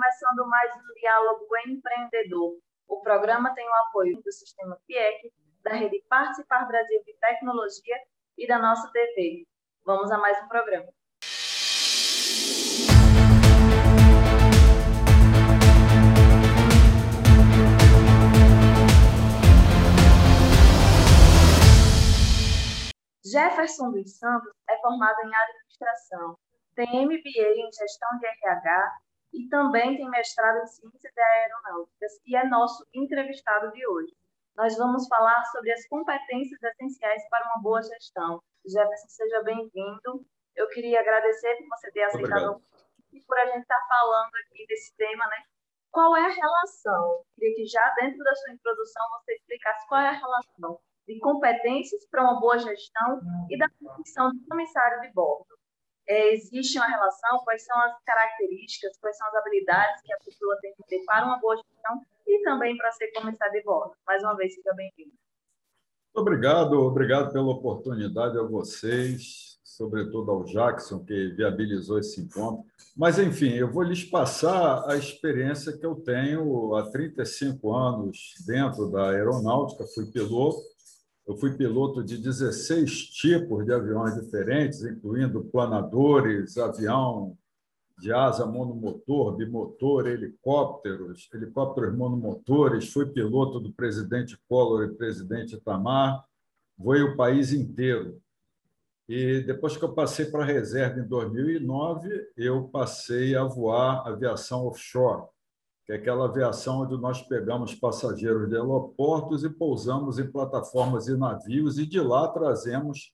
começando mais um Diálogo Empreendedor. O programa tem o apoio do Sistema FIEC, da Rede Participar Brasil de Tecnologia e da nossa TV. Vamos a mais um programa. Jefferson dos Santos é formado em administração, tem MBA em gestão de RH e também tem mestrado em ciências aeronáuticas e é nosso entrevistado de hoje. Nós vamos falar sobre as competências essenciais para uma boa gestão. Jefferson, seja bem-vindo. Eu queria agradecer por você ter aceitado e por a gente estar falando aqui desse tema, né? Qual é a relação? queria que já dentro da sua introdução você explicasse qual é a relação de competências para uma boa gestão e da função de comissário de bordo. É, existe uma relação? Quais são as características, quais são as habilidades que a pessoa tem que ter para uma boa gestão e também para ser comissário de bordo? Mais uma vez, seja bem-vindo. Obrigado, obrigado pela oportunidade a vocês, sobretudo ao Jackson, que viabilizou esse encontro. Mas, enfim, eu vou lhes passar a experiência que eu tenho há 35 anos dentro da aeronáutica, fui piloto, eu fui piloto de 16 tipos de aviões diferentes, incluindo planadores, avião de asa monomotor, bimotor, helicópteros, helicópteros monomotores. Fui piloto do presidente Collor e presidente Itamar. Voei o país inteiro. E depois que eu passei para a reserva em 2009, eu passei a voar aviação offshore que é aquela aviação onde nós pegamos passageiros de aeroportos e pousamos em plataformas e navios e de lá trazemos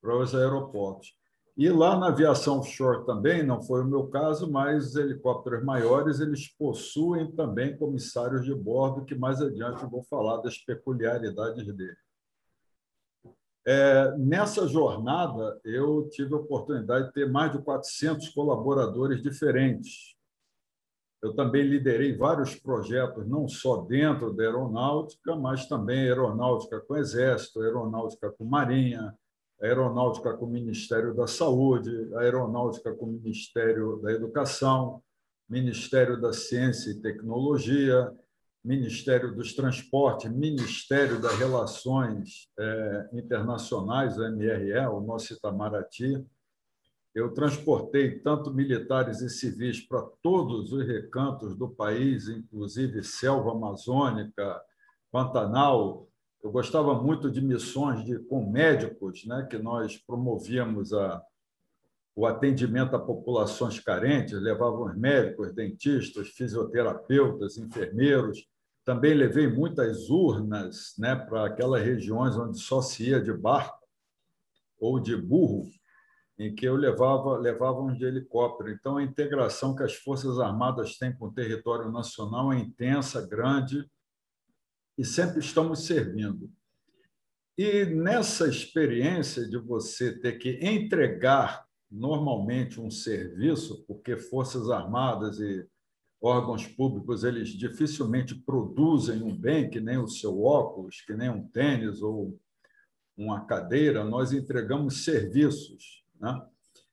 para os aeroportos. E lá na aviação offshore também, não foi o meu caso, mas os helicópteros maiores eles possuem também comissários de bordo, que mais adiante eu vou falar das peculiaridades dele. É, nessa jornada, eu tive a oportunidade de ter mais de 400 colaboradores diferentes, eu também liderei vários projetos, não só dentro da aeronáutica, mas também aeronáutica com Exército, aeronáutica com Marinha, aeronáutica com o Ministério da Saúde, aeronáutica com o Ministério da Educação, Ministério da Ciência e Tecnologia, Ministério dos Transportes, Ministério das Relações eh, Internacionais, o MRE, o nosso Itamaraty, eu transportei tanto militares e civis para todos os recantos do país, inclusive selva amazônica, Pantanal. Eu gostava muito de missões de, com médicos, né, que nós promovíamos a, o atendimento a populações carentes, levávamos médicos, dentistas, fisioterapeutas, enfermeiros. Também levei muitas urnas né, para aquelas regiões onde só se ia de barco ou de burro em que eu levava, levava de helicóptero. Então, a integração que as Forças Armadas têm com o território nacional é intensa, grande, e sempre estamos servindo. E nessa experiência de você ter que entregar normalmente um serviço, porque Forças Armadas e órgãos públicos eles dificilmente produzem um bem, que nem o seu óculos, que nem um tênis ou uma cadeira, nós entregamos serviços. Né?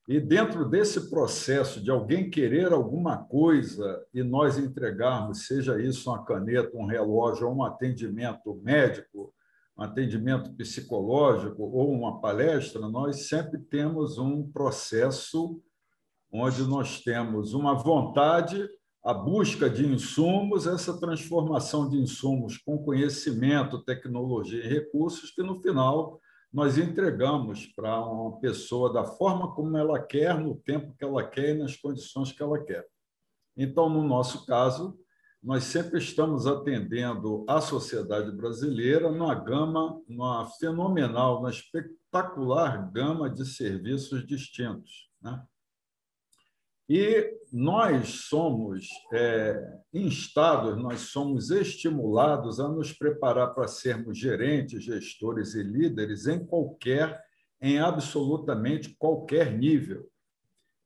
E dentro desse processo de alguém querer alguma coisa e nós entregarmos, seja isso uma caneta, um relógio, ou um atendimento médico, um atendimento psicológico ou uma palestra, nós sempre temos um processo onde nós temos uma vontade, a busca de insumos, essa transformação de insumos com conhecimento, tecnologia e recursos, que no final nós entregamos para uma pessoa da forma como ela quer, no tempo que ela quer e nas condições que ela quer. Então, no nosso caso, nós sempre estamos atendendo a sociedade brasileira numa gama, numa fenomenal, numa espetacular gama de serviços distintos. Né? E nós somos é, instados, nós somos estimulados a nos preparar para sermos gerentes, gestores e líderes em qualquer, em absolutamente qualquer nível.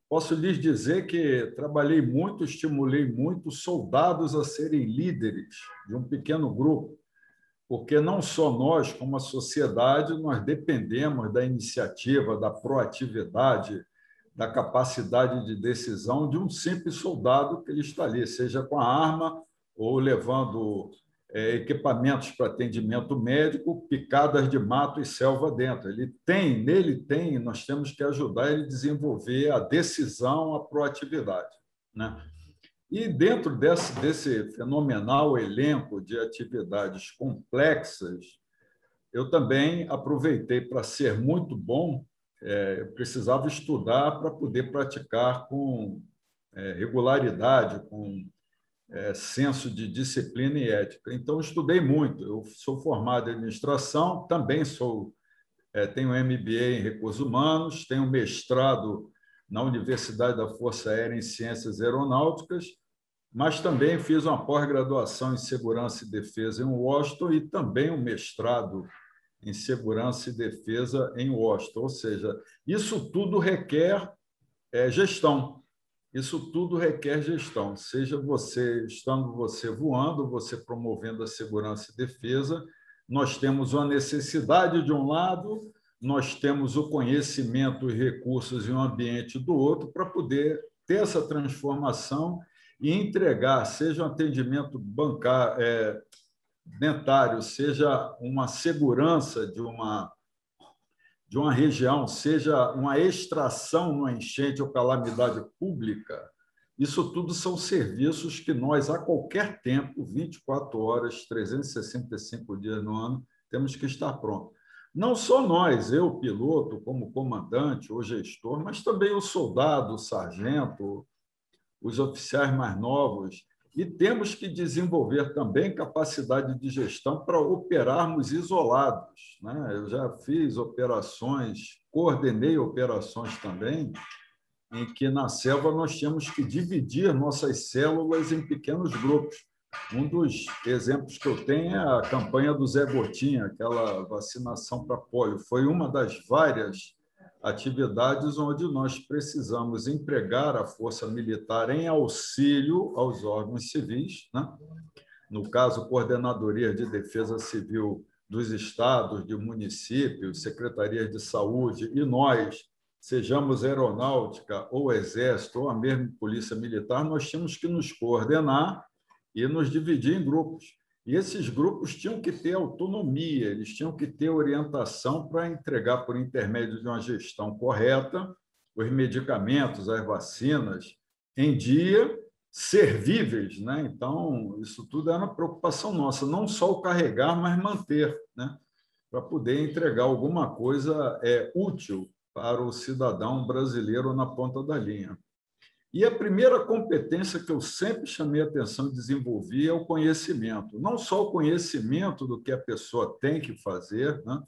Posso lhes dizer que trabalhei muito, estimulei muito soldados a serem líderes de um pequeno grupo, porque não só nós, como a sociedade, nós dependemos da iniciativa, da proatividade, da capacidade de decisão de um simples soldado que ele está ali, seja com a arma ou levando é, equipamentos para atendimento médico, picadas de mato e selva dentro. Ele tem, nele tem, nós temos que ajudar ele a desenvolver a decisão, a proatividade. Né? E dentro desse, desse fenomenal elenco de atividades complexas, eu também aproveitei para ser muito bom, é, precisava estudar para poder praticar com é, regularidade, com é, senso de disciplina e ética. Então, estudei muito. Eu sou formado em administração, também sou é, tenho MBA em recursos humanos, tenho mestrado na Universidade da Força Aérea em Ciências Aeronáuticas, mas também fiz uma pós-graduação em Segurança e Defesa em Washington e também um mestrado em Segurança e Defesa em Washington. Ou seja, isso tudo requer é, gestão. Isso tudo requer gestão, seja você estando você voando, você promovendo a segurança e defesa. Nós temos uma necessidade de um lado, nós temos o conhecimento e recursos e o ambiente do outro para poder ter essa transformação e entregar, seja um atendimento bancário, é, dentário, seja uma segurança de uma de uma região, seja uma extração numa enchente ou calamidade pública, isso tudo são serviços que nós, a qualquer tempo, 24 horas, 365 dias no ano, temos que estar prontos. Não só nós, eu, piloto, como comandante ou gestor, mas também o soldado, o sargento, os oficiais mais novos, e temos que desenvolver também capacidade de gestão para operarmos isolados. Né? Eu já fiz operações, coordenei operações também, em que na selva nós tínhamos que dividir nossas células em pequenos grupos. Um dos exemplos que eu tenho é a campanha do Zé Gotinha, aquela vacinação para polio. Foi uma das várias atividades onde nós precisamos empregar a força militar em auxílio aos órgãos civis, né? no caso, Coordenadoria de Defesa Civil dos estados, de municípios, secretarias de saúde, e nós, sejamos aeronáutica ou exército ou a mesma polícia militar, nós tínhamos que nos coordenar e nos dividir em grupos. E esses grupos tinham que ter autonomia, eles tinham que ter orientação para entregar, por intermédio de uma gestão correta, os medicamentos, as vacinas em dia, servíveis. Né? Então, isso tudo era uma preocupação nossa, não só o carregar, mas manter, né? para poder entregar alguma coisa é, útil para o cidadão brasileiro na ponta da linha. E a primeira competência que eu sempre chamei a atenção e desenvolvi é o conhecimento. Não só o conhecimento do que a pessoa tem que fazer, né?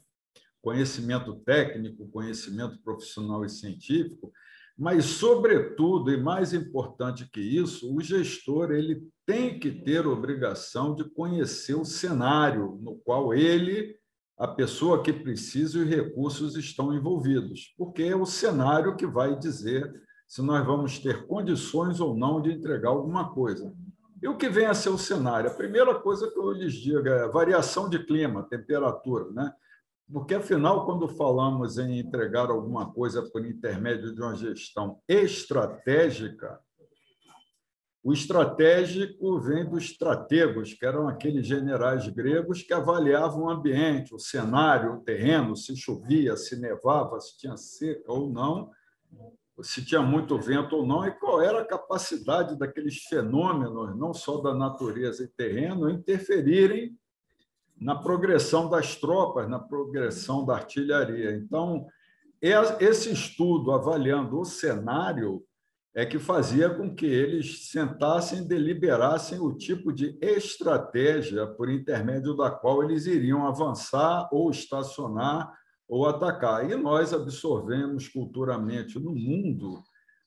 conhecimento técnico, conhecimento profissional e científico, mas, sobretudo, e mais importante que isso, o gestor ele tem que ter obrigação de conhecer o cenário no qual ele, a pessoa que precisa e os recursos estão envolvidos, porque é o cenário que vai dizer se nós vamos ter condições ou não de entregar alguma coisa. E o que vem a ser o cenário? A primeira coisa que eu lhes digo é variação de clima, temperatura, né? Porque, afinal, quando falamos em entregar alguma coisa por intermédio de uma gestão estratégica, o estratégico vem dos estrategos, que eram aqueles generais gregos que avaliavam o ambiente, o cenário, o terreno, se chovia, se nevava, se tinha seca ou não, se tinha muito vento ou não, e qual era a capacidade daqueles fenômenos, não só da natureza e terreno, interferirem na progressão das tropas, na progressão da artilharia. Então, esse estudo avaliando o cenário é que fazia com que eles sentassem e deliberassem o tipo de estratégia por intermédio da qual eles iriam avançar ou estacionar ou atacar. E nós absorvemos culturalmente no mundo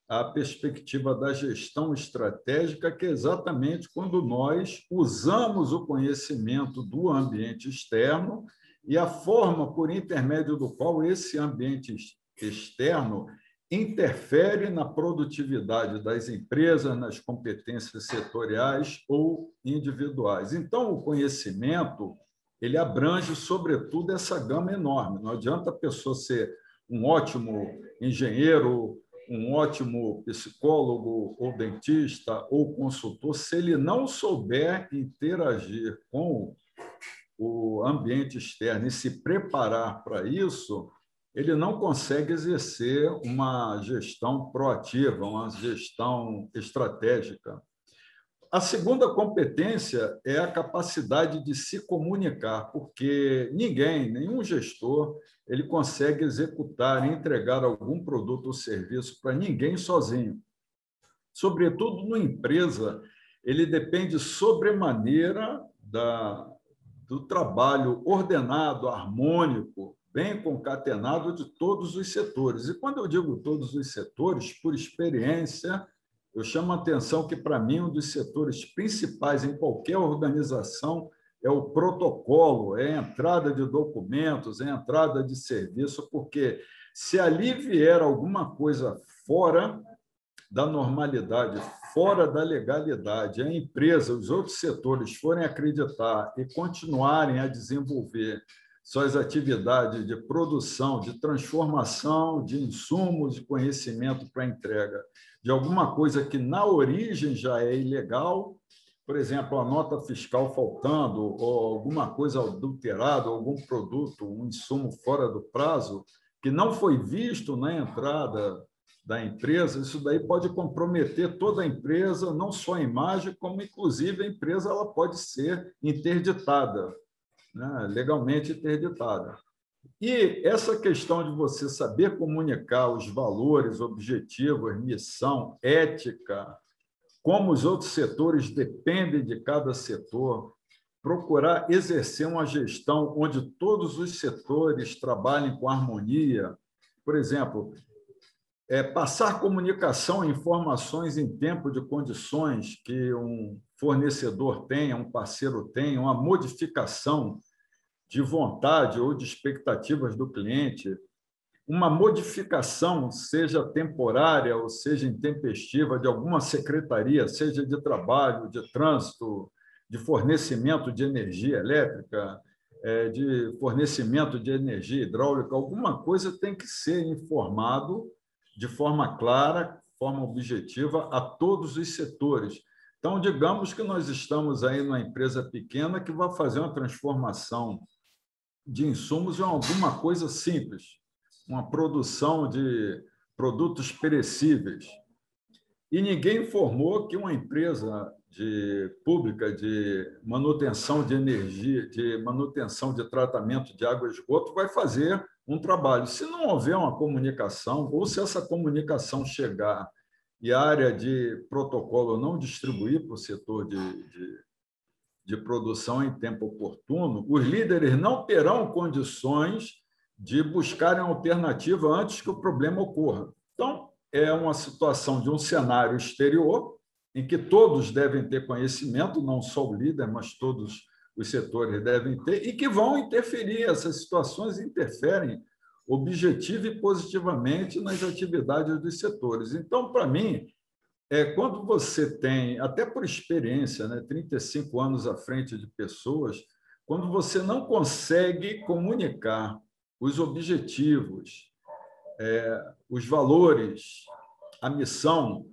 a perspectiva da gestão estratégica, que é exatamente quando nós usamos o conhecimento do ambiente externo e a forma por intermédio do qual esse ambiente externo interfere na produtividade das empresas, nas competências setoriais ou individuais. Então, o conhecimento ele abrange, sobretudo, essa gama enorme. Não adianta a pessoa ser um ótimo engenheiro um ótimo psicólogo ou dentista ou consultor, se ele não souber interagir com o ambiente externo e se preparar para isso, ele não consegue exercer uma gestão proativa, uma gestão estratégica. A segunda competência é a capacidade de se comunicar, porque ninguém, nenhum gestor, ele consegue executar e entregar algum produto ou serviço para ninguém sozinho. Sobretudo numa empresa, ele depende sobremaneira da, do trabalho ordenado, harmônico, bem concatenado de todos os setores. E quando eu digo todos os setores, por experiência, eu chamo a atenção que, para mim, um dos setores principais em qualquer organização é o protocolo, é a entrada de documentos, é a entrada de serviço, porque se ali vier alguma coisa fora da normalidade, fora da legalidade, a empresa, os outros setores forem acreditar e continuarem a desenvolver suas atividades de produção, de transformação de insumos de conhecimento para entrega. De alguma coisa que na origem já é ilegal, por exemplo, a nota fiscal faltando, ou alguma coisa adulterada, algum produto, um insumo fora do prazo, que não foi visto na entrada da empresa, isso daí pode comprometer toda a empresa, não só a imagem, como inclusive a empresa ela pode ser interditada né, legalmente interditada. E essa questão de você saber comunicar os valores, objetivos, missão, ética, como os outros setores dependem de cada setor, procurar exercer uma gestão onde todos os setores trabalhem com harmonia. Por exemplo, é, passar comunicação e informações em tempo de condições que um fornecedor tenha, um parceiro tenha, uma modificação de vontade ou de expectativas do cliente, uma modificação, seja temporária ou seja intempestiva, de alguma secretaria, seja de trabalho, de trânsito, de fornecimento de energia elétrica, é, de fornecimento de energia hidráulica, alguma coisa tem que ser informado de forma clara, forma objetiva a todos os setores. Então, digamos que nós estamos aí numa empresa pequena que vai fazer uma transformação de insumos é alguma coisa simples, uma produção de produtos perecíveis. E ninguém informou que uma empresa de, pública de manutenção de energia, de manutenção de tratamento de água e esgoto vai fazer um trabalho. Se não houver uma comunicação, ou se essa comunicação chegar e a área de protocolo não distribuir para o setor de, de, de produção em tempo oportuno, os líderes não terão condições de buscarem alternativa antes que o problema ocorra. Então, é uma situação de um cenário exterior, em que todos devem ter conhecimento, não só o líder, mas todos os setores devem ter, e que vão interferir. Essas situações interferem objetiva e positivamente nas atividades dos setores. Então, para mim, é quando você tem, até por experiência, né, 35 anos à frente de pessoas, quando você não consegue comunicar os objetivos, é, os valores, a missão,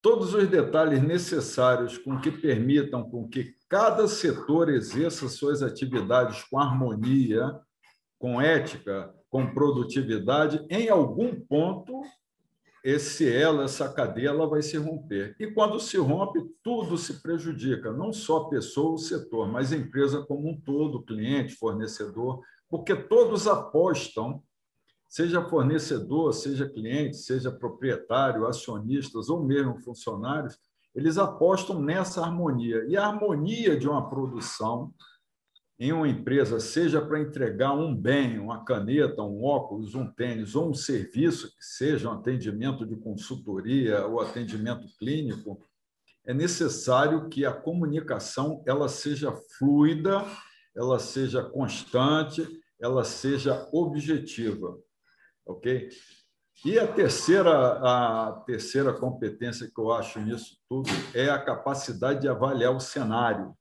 todos os detalhes necessários com que permitam com que cada setor exerça suas atividades com harmonia, com ética, com produtividade, em algum ponto esse ela, essa cadeia, ela vai se romper. E quando se rompe, tudo se prejudica, não só a pessoa, o setor, mas a empresa como um todo, cliente, fornecedor, porque todos apostam, seja fornecedor, seja cliente, seja proprietário, acionistas ou mesmo funcionários, eles apostam nessa harmonia. E a harmonia de uma produção em uma empresa, seja para entregar um bem, uma caneta, um óculos, um tênis, ou um serviço que seja um atendimento de consultoria ou atendimento clínico, é necessário que a comunicação ela seja fluida, ela seja constante, ela seja objetiva, ok? E a terceira, a terceira competência que eu acho nisso tudo é a capacidade de avaliar o cenário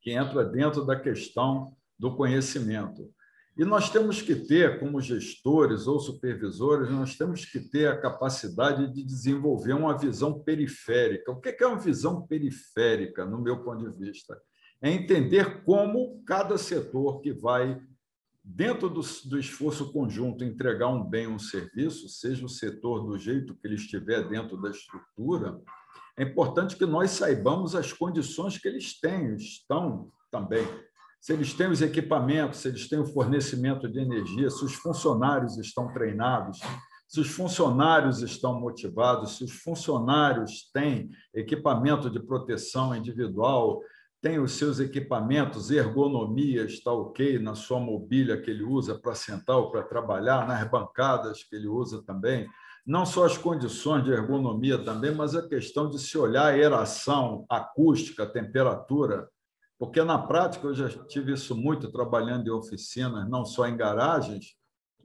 que entra dentro da questão do conhecimento. E nós temos que ter, como gestores ou supervisores, nós temos que ter a capacidade de desenvolver uma visão periférica. O que é uma visão periférica, no meu ponto de vista? É entender como cada setor que vai, dentro do, do esforço conjunto, entregar um bem, um serviço, seja o setor do jeito que ele estiver dentro da estrutura, é importante que nós saibamos as condições que eles têm, estão também. Se eles têm os equipamentos, se eles têm o fornecimento de energia, se os funcionários estão treinados, se os funcionários estão motivados, se os funcionários têm equipamento de proteção individual, têm os seus equipamentos, ergonomia está ok na sua mobília que ele usa para sentar ou para trabalhar, nas bancadas que ele usa também. Não só as condições de ergonomia também, mas a questão de se olhar a aeração, acústica, temperatura porque na prática eu já tive isso muito trabalhando em oficinas, não só em garagens,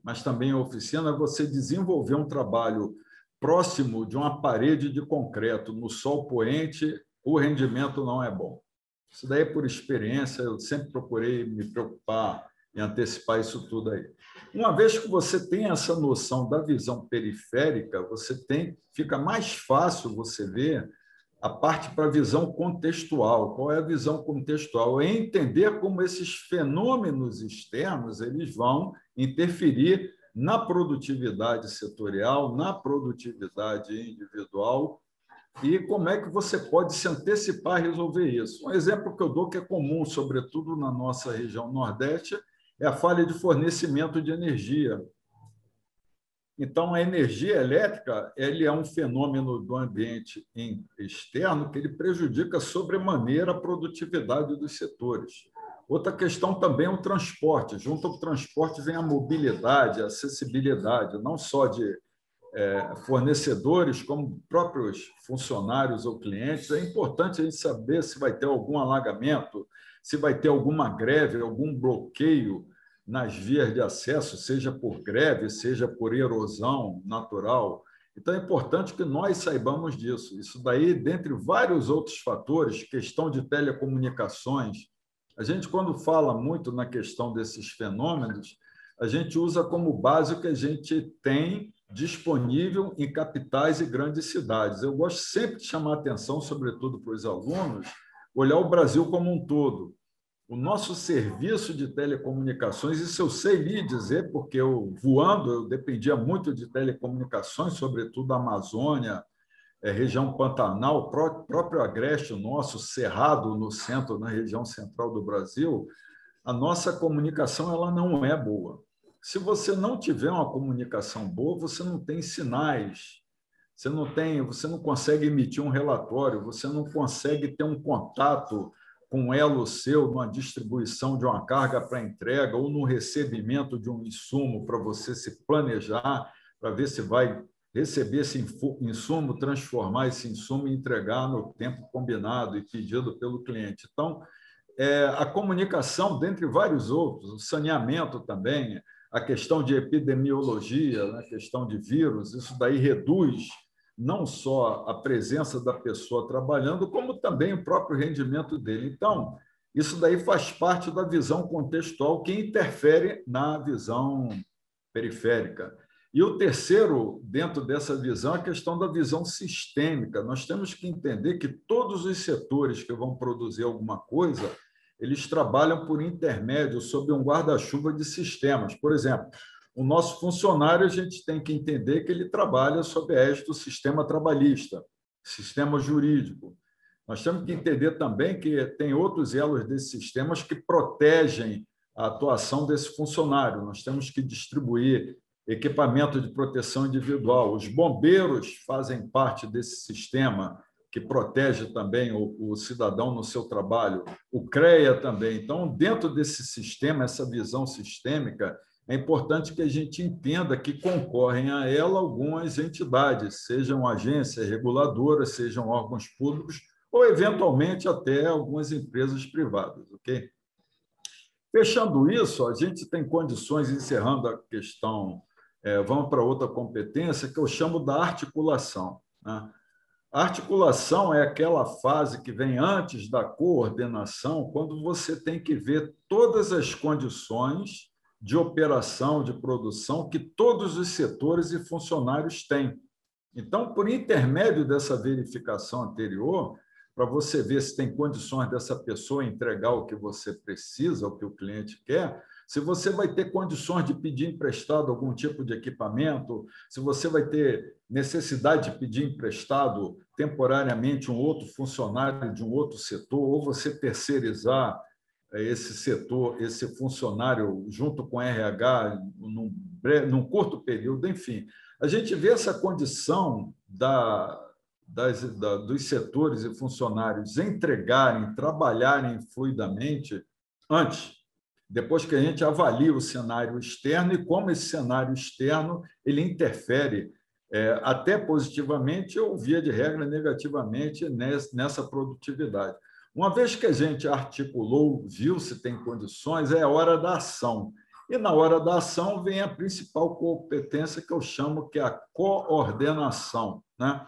mas também em oficina, você desenvolver um trabalho próximo de uma parede de concreto no sol poente, o rendimento não é bom. Isso daí é por experiência, eu sempre procurei me preocupar em antecipar isso tudo aí. Uma vez que você tem essa noção da visão periférica, você tem, fica mais fácil você ver a parte para a visão contextual. Qual é a visão contextual? É entender como esses fenômenos externos eles vão interferir na produtividade setorial, na produtividade individual e como é que você pode se antecipar a resolver isso. Um exemplo que eu dou que é comum, sobretudo na nossa região Nordeste, é a falha de fornecimento de energia. Então, a energia elétrica ele é um fenômeno do ambiente externo que ele prejudica sobremaneira a produtividade dos setores. Outra questão também é o transporte. Junto ao transporte vem a mobilidade, a acessibilidade, não só de fornecedores, como próprios funcionários ou clientes. É importante a gente saber se vai ter algum alagamento, se vai ter alguma greve, algum bloqueio nas vias de acesso, seja por greve, seja por erosão natural. Então, é importante que nós saibamos disso. Isso daí, dentre vários outros fatores, questão de telecomunicações. A gente, quando fala muito na questão desses fenômenos, a gente usa como base o que a gente tem disponível em capitais e grandes cidades. Eu gosto sempre de chamar atenção, sobretudo para os alunos, olhar o Brasil como um todo o nosso serviço de telecomunicações, isso eu sei lhe dizer, porque eu, voando, eu dependia muito de telecomunicações, sobretudo a Amazônia, é, região Pantanal, pró próprio Agreste nosso, Cerrado, no centro, na região central do Brasil, a nossa comunicação ela não é boa. Se você não tiver uma comunicação boa, você não tem sinais, você não tem, você não consegue emitir um relatório, você não consegue ter um contato com um elo seu numa distribuição de uma carga para entrega ou no recebimento de um insumo para você se planejar, para ver se vai receber esse insumo, transformar esse insumo e entregar no tempo combinado e pedido pelo cliente. Então, é, a comunicação, dentre vários outros, o saneamento também, a questão de epidemiologia, né, a questão de vírus, isso daí reduz não só a presença da pessoa trabalhando, como também o próprio rendimento dele. Então, isso daí faz parte da visão contextual que interfere na visão periférica. E o terceiro, dentro dessa visão, é a questão da visão sistêmica. Nós temos que entender que todos os setores que vão produzir alguma coisa, eles trabalham por intermédio, sob um guarda-chuva de sistemas. Por exemplo, o nosso funcionário, a gente tem que entender que ele trabalha sob a égide do sistema trabalhista, sistema jurídico. Nós temos que entender também que tem outros elos desses sistemas que protegem a atuação desse funcionário. Nós temos que distribuir equipamento de proteção individual. Os bombeiros fazem parte desse sistema que protege também o, o, cidadão no seu trabalho. O CREA também. Então, dentro desse sistema, essa visão sistêmica, é importante que a gente entenda que concorrem a ela algumas entidades, sejam agências reguladoras, sejam órgãos públicos ou, eventualmente, até algumas empresas privadas. ok? Fechando isso, a gente tem condições, encerrando a questão, é, vamos para outra competência, que eu chamo da articulação. Né? Articulação é aquela fase que vem antes da coordenação, quando você tem que ver todas as condições de operação, de produção que todos os setores e funcionários têm. Então, por intermédio dessa verificação anterior, para você ver se tem condições dessa pessoa entregar o que você precisa, o que o cliente quer, se você vai ter condições de pedir emprestado algum tipo de equipamento, se você vai ter necessidade de pedir emprestado temporariamente um outro funcionário de um outro setor, ou você terceirizar eh, esse setor, esse funcionário junto com RH num, num curto período, enfim. A gente vê essa condição da, das, da, dos setores e funcionários entregarem, trabalharem fluidamente antes depois que a gente avalia o cenário externo e como esse cenário externo ele interfere é, até positivamente ou, via de regra, negativamente nessa produtividade. Uma vez que a gente articulou, viu se tem condições, é hora da ação. E na hora da ação vem a principal competência que eu chamo que é a coordenação. Né?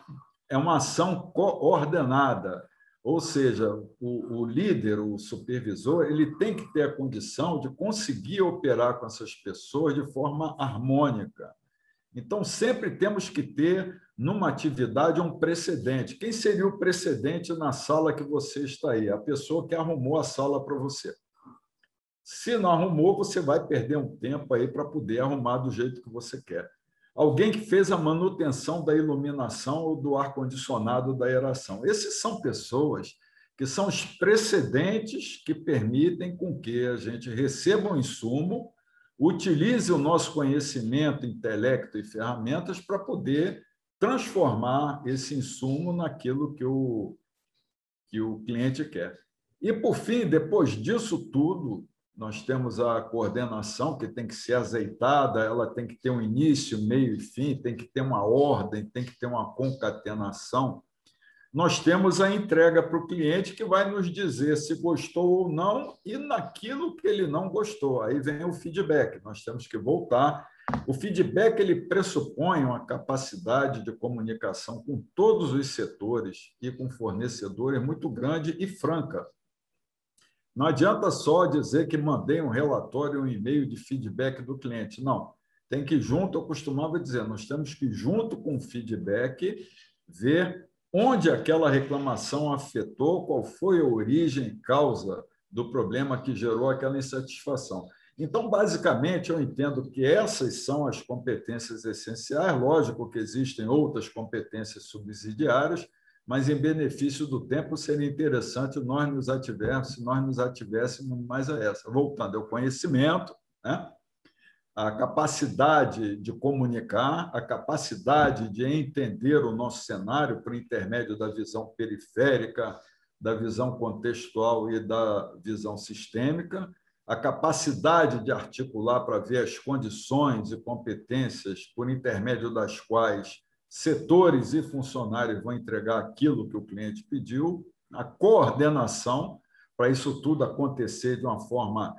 É uma ação coordenada. Ou seja, o, o, líder, o supervisor, ele tem que ter a condição de conseguir operar com essas pessoas de forma harmônica. Então, sempre temos que ter, numa atividade, um precedente. Quem seria o precedente na sala que você está aí? A pessoa que arrumou a sala para você. Se não arrumou, você vai perder um tempo aí para poder arrumar do jeito que você quer alguém que fez a manutenção da iluminação ou do ar-condicionado da aeração. Esses são pessoas que são os precedentes que permitem com que a gente receba um insumo, utilize o nosso conhecimento, intelecto e ferramentas para poder transformar esse insumo naquilo que o, que o cliente quer. E, por fim, depois disso tudo, nós temos a coordenação que tem que ser azeitada, ela tem que ter um início, meio e fim, tem que ter uma ordem, tem que ter uma concatenação. Nós temos a entrega para o cliente que vai nos dizer se gostou ou não e naquilo que ele não gostou. Aí vem o feedback. Nós temos que voltar. O feedback ele pressupõe uma capacidade de comunicação com todos os setores e com fornecedores muito grande e franca não adianta só dizer que mandei um relatório, um e-mail de feedback do cliente. Não. Tem que, junto, eu costumava dizer, nós temos que, junto com o feedback, ver onde aquela reclamação afetou, qual foi a origem, causa do problema que gerou aquela insatisfação. Então, basicamente, eu entendo que essas são as competências essenciais. Lógico que existem outras competências subsidiárias, mas em benefício do tempo seria interessante nós nos ativermos, se nós nos ativéssemos mais a essa. Voltando ao conhecimento, né? a capacidade de comunicar, a capacidade de entender o nosso cenário por intermédio da visão periférica, da visão contextual e da visão sistêmica, a capacidade de articular para ver as condições e competências por intermédio das quais setores e funcionários vão entregar aquilo que o cliente pediu, a coordenação para isso tudo acontecer de uma forma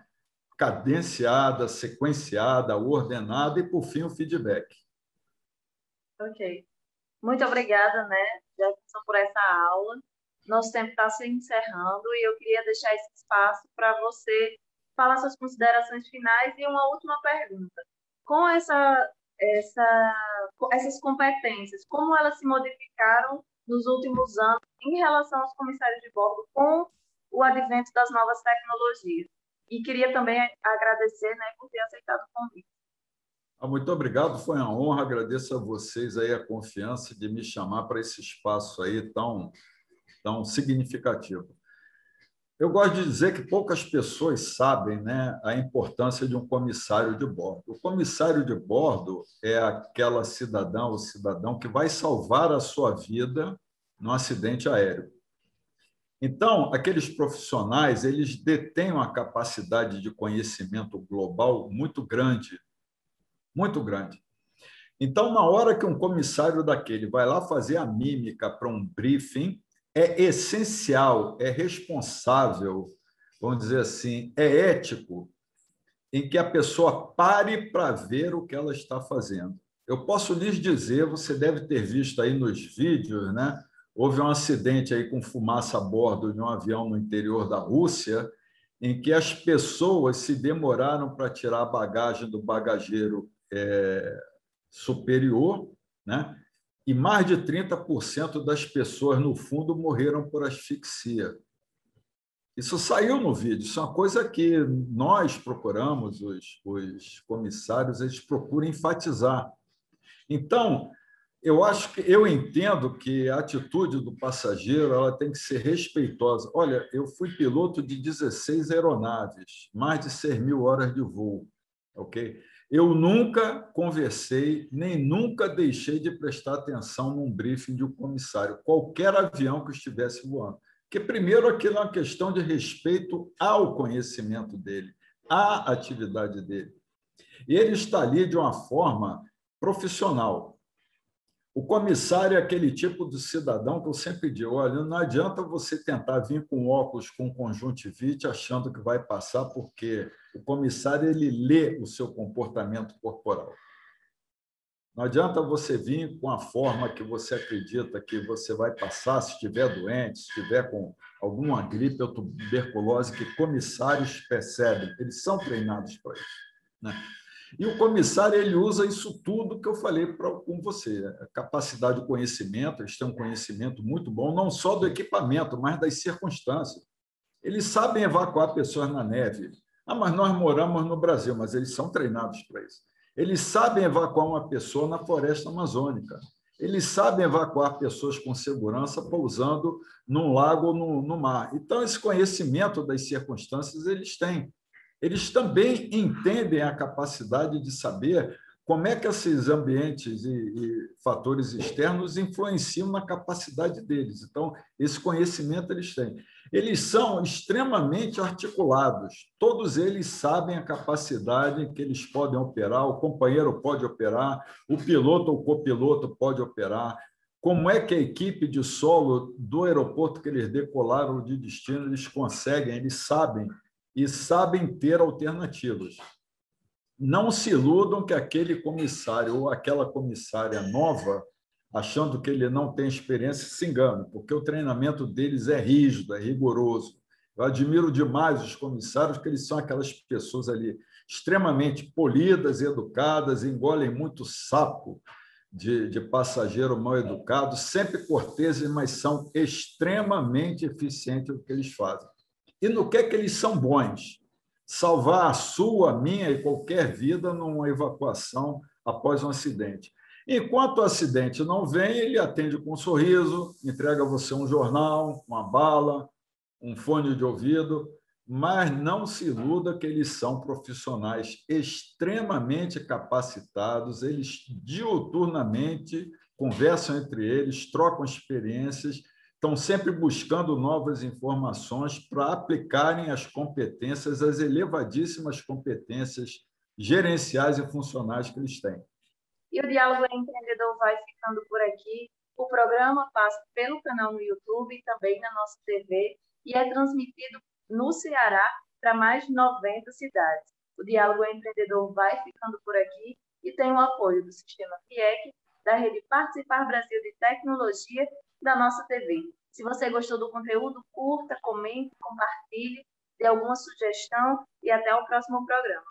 cadenciada, sequenciada, ordenada e, por fim, o feedback. Ok. Muito obrigada, né, Jefferson, por essa aula. Nosso tempo está se encerrando e eu queria deixar esse espaço para você falar suas considerações finais e uma última pergunta. Com essa essa, essas competências, como elas se modificaram nos últimos anos em relação aos comissários de bordo com o advento das novas tecnologias. E queria também agradecer né, por ter aceitado o convite. Ah, muito obrigado, foi uma honra. Agradeço a vocês aí a confiança de me chamar para esse espaço aí tão, tão significativo. Eu gosto de dizer que poucas pessoas sabem né, a importância de um comissário de bordo. O comissário de bordo é aquela cidadã ou cidadão que vai salvar a sua vida num acidente aéreo. Então, aqueles profissionais, eles detêm uma capacidade de conhecimento global muito grande, muito grande. Então, na hora que um comissário daquele vai lá fazer a mímica para um briefing, é essencial, é responsável, vamos dizer assim, é ético em que a pessoa pare para ver o que ela está fazendo. Eu posso lhes dizer, você deve ter visto aí nos vídeos, né? Houve um acidente aí com fumaça a bordo de um avião no interior da Rússia em que as pessoas se demoraram para tirar a bagagem do bagageiro é, superior, né? E mais de 30% das pessoas, no fundo, morreram por asfixia. Isso saiu no vídeo, isso é uma coisa que nós procuramos, os, os comissários, eles procuram enfatizar. Então, eu acho que eu entendo que a atitude do passageiro ela tem que ser respeitosa. Olha, eu fui piloto de 16 aeronaves, mais de 6 mil horas de voo, ok? Eu nunca conversei, nem nunca deixei de prestar atenção num briefing de um comissário, qualquer avião que estivesse voando. Porque, primeiro, aquilo é uma questão de respeito ao conhecimento dele, à atividade dele. Ele está ali de uma forma profissional. O comissário é aquele tipo de cidadão que eu sempre digo: olha, não adianta você tentar vir com óculos com conjuntivite achando que vai passar, porque o comissário ele lê o seu comportamento corporal. Não adianta você vir com a forma que você acredita que você vai passar se estiver doente, se estiver com alguma gripe ou tuberculose, que comissários percebem, eles são treinados para isso. Né? E o comissário ele usa isso tudo que eu falei pra, com você, a capacidade de conhecimento, eles têm um conhecimento muito bom, não só do equipamento, mas das circunstâncias. Eles sabem evacuar pessoas na neve. Ah, mas nós moramos no Brasil, mas eles são treinados para isso. Eles sabem evacuar uma pessoa na floresta amazônica. Eles sabem evacuar pessoas com segurança pousando num lago ou no, no mar. Então, esse conhecimento das circunstâncias eles têm eles também entendem a capacidade de saber como é que esses ambientes e, e, fatores externos influenciam na capacidade deles. Então, esse conhecimento eles têm. Eles são extremamente articulados. Todos eles sabem a capacidade que eles podem operar, o companheiro pode operar, o piloto ou copiloto pode operar. Como é que a equipe de solo do aeroporto que eles decolaram de destino, eles conseguem, eles sabem e sabem ter alternativas. Não se iludam que aquele comissário ou aquela comissária nova, achando que ele não tem experiência, se engane, porque o treinamento deles é rígido, é rigoroso. Eu admiro demais os comissários, que eles são aquelas pessoas ali extremamente polidas, educadas, engolem muito sapo de, de passageiro mal educado, sempre corteses, mas são extremamente eficientes no que eles fazem e no que é que eles são bons. Salvar a sua, minha e qualquer vida numa evacuação após um acidente. Enquanto o acidente não vem, ele atende com um sorriso, entrega a você um jornal, uma bala, um fone de ouvido, mas não se iluda que eles são profissionais extremamente capacitados, eles diuturnamente conversam entre eles, trocam experiências estão sempre buscando novas informações para aplicarem as competências, as elevadíssimas competências gerenciais e funcionais que eles têm. E o Diálogo Empreendedor vai ficando por aqui. O programa passa pelo canal no YouTube e também na nossa TV e é transmitido no Ceará para mais de 90 cidades. O Diálogo Empreendedor vai ficando por aqui e tem o apoio do Sistema FIEC, da Rede Participar Brasil de Tecnologia da nossa TV. Se você gostou do conteúdo, curta, comente, compartilhe, dê alguma sugestão e até o próximo programa.